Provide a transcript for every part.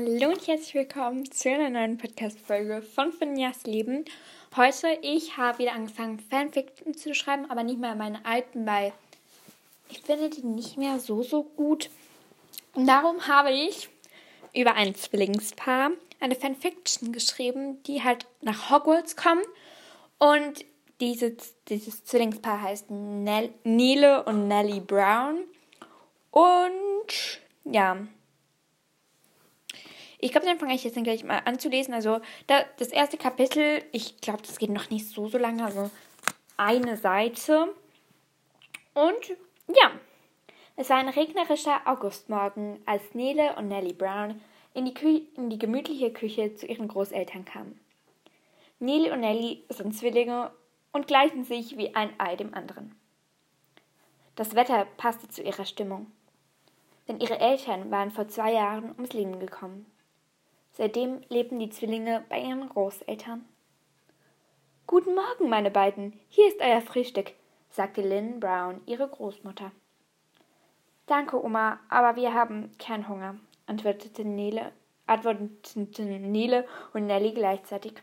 Hallo und herzlich willkommen zu einer neuen Podcast-Folge von Finjas Leben. Heute, ich habe wieder angefangen, Fanfiction zu schreiben, aber nicht mehr meine alten, weil ich finde die nicht mehr so, so gut. Und darum habe ich über ein Zwillingspaar eine Fanfiction geschrieben, die halt nach Hogwarts kommen. Und dieses, dieses Zwillingspaar heißt Nele und Nellie Brown. Und ja, ich glaube, dann fange ich jetzt dann gleich mal an zu lesen. Also da, das erste Kapitel, ich glaube, das geht noch nicht so, so lange, also eine Seite. Und ja, es war ein regnerischer Augustmorgen, als Nele und Nellie Brown in die, Kü in die gemütliche Küche zu ihren Großeltern kamen. Nele und Nellie sind Zwillinge und gleichen sich wie ein Ei dem anderen. Das Wetter passte zu ihrer Stimmung, denn ihre Eltern waren vor zwei Jahren ums Leben gekommen. Seitdem lebten die Zwillinge bei ihren Großeltern. Guten Morgen, meine beiden. Hier ist euer Frühstück, sagte Lynn Brown, ihre Großmutter. Danke, Oma, aber wir haben keinen Hunger, antwortete Nele, antworteten Nele und Nellie gleichzeitig.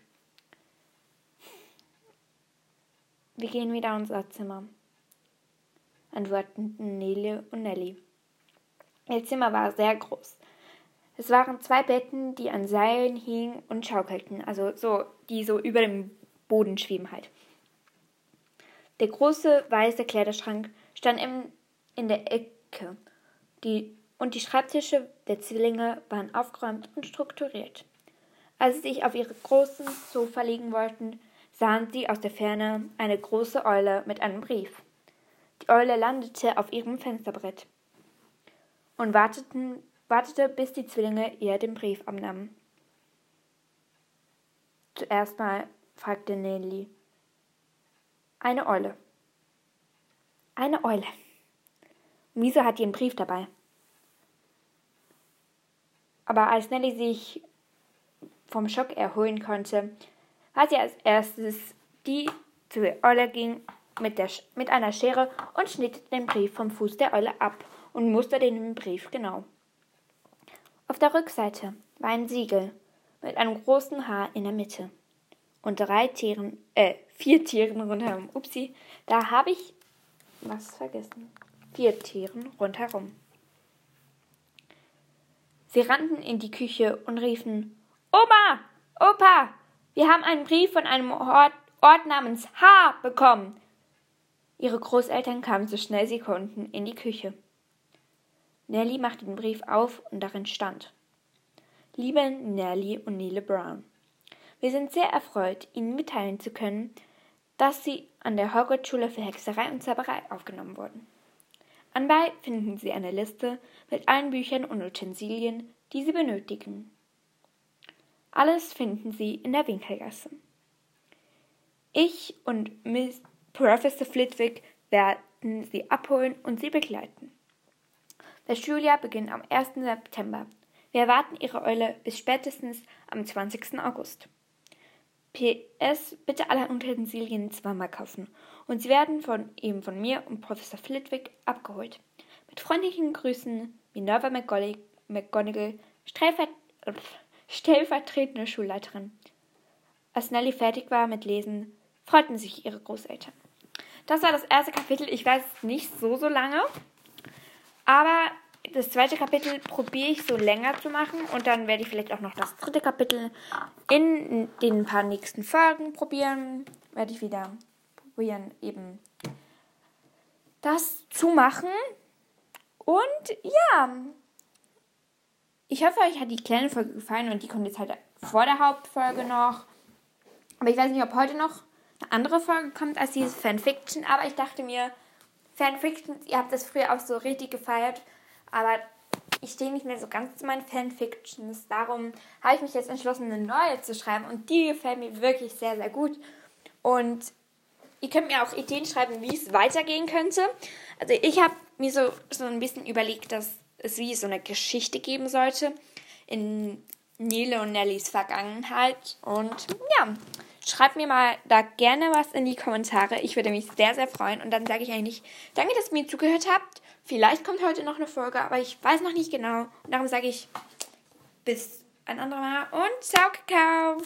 Wir gehen wieder in unser Zimmer, antworteten Nele und Nellie. Ihr Zimmer war sehr groß. Es waren zwei Betten, die an Seilen hingen und schaukelten, also so, die so über dem Boden schweben halt. Der große weiße Kleiderschrank stand im, in der Ecke. Die, und die Schreibtische der Zwillinge waren aufgeräumt und strukturiert. Als sie sich auf ihre großen Sofa legen wollten, sahen sie aus der Ferne eine große Eule mit einem Brief. Die Eule landete auf ihrem Fensterbrett und warteten wartete, bis die Zwillinge ihr den Brief abnahmen. Zuerst mal fragte Nelly. Eine Eule. Eine Eule. Und wieso hat die einen Brief dabei? Aber als Nelly sich vom Schock erholen konnte, war sie als erstes die zu der Eule ging mit, der, mit einer Schere und schnitt den Brief vom Fuß der Eule ab und musterte den Brief genau. Auf der Rückseite war ein Siegel mit einem großen Haar in der Mitte und drei Tieren, äh, vier Tieren rundherum. Upsi, da habe ich was vergessen. Vier Tieren rundherum. Sie rannten in die Küche und riefen: Oma, Opa, wir haben einen Brief von einem Ort, Ort namens H bekommen. Ihre Großeltern kamen so schnell sie konnten in die Küche. Nellie machte den Brief auf und darin stand Liebe Nellie und Nele Brown, wir sind sehr erfreut, Ihnen mitteilen zu können, dass Sie an der Hogwarts-Schule für Hexerei und Zauberei aufgenommen wurden. Anbei finden Sie eine Liste mit allen Büchern und Utensilien, die Sie benötigen. Alles finden Sie in der Winkelgasse. Ich und Miss Professor Flitwick werden Sie abholen und Sie begleiten. Das Schuljahr beginnt am 1. September. Wir erwarten Ihre Eule bis spätestens am 20. August. PS, bitte alle Utensilien zweimal kaufen und sie werden von eben von mir und Professor Flitwick abgeholt. Mit freundlichen Grüßen, Minerva McGonagall, stellvertretende Schulleiterin. Als Nelly fertig war mit Lesen, freuten sich ihre Großeltern. Das war das erste Kapitel. Ich weiß nicht so, so lange. Aber das zweite Kapitel probiere ich so länger zu machen und dann werde ich vielleicht auch noch das dritte Kapitel in den paar nächsten Folgen probieren. Werde ich wieder probieren, eben das zu machen. Und ja, ich hoffe, euch hat die kleine Folge gefallen und die kommt jetzt halt vor der Hauptfolge noch. Aber ich weiß nicht, ob heute noch eine andere Folge kommt als dieses Fanfiction. Aber ich dachte mir, Fanfiction, ihr habt das früher auch so richtig gefeiert, aber ich stehe nicht mehr so ganz zu meinen Fanfictions. Darum habe ich mich jetzt entschlossen, eine neue zu schreiben und die gefällt mir wirklich sehr, sehr gut. Und ihr könnt mir auch Ideen schreiben, wie es weitergehen könnte. Also ich habe mir so, so ein bisschen überlegt, dass es wie so eine Geschichte geben sollte in Nele und Nellys Vergangenheit. Und ja, Schreibt mir mal da gerne was in die Kommentare. Ich würde mich sehr, sehr freuen. Und dann sage ich eigentlich, danke, dass ihr mir zugehört habt. Vielleicht kommt heute noch eine Folge, aber ich weiß noch nicht genau. Und darum sage ich, bis ein andermal und ciao, Kakao.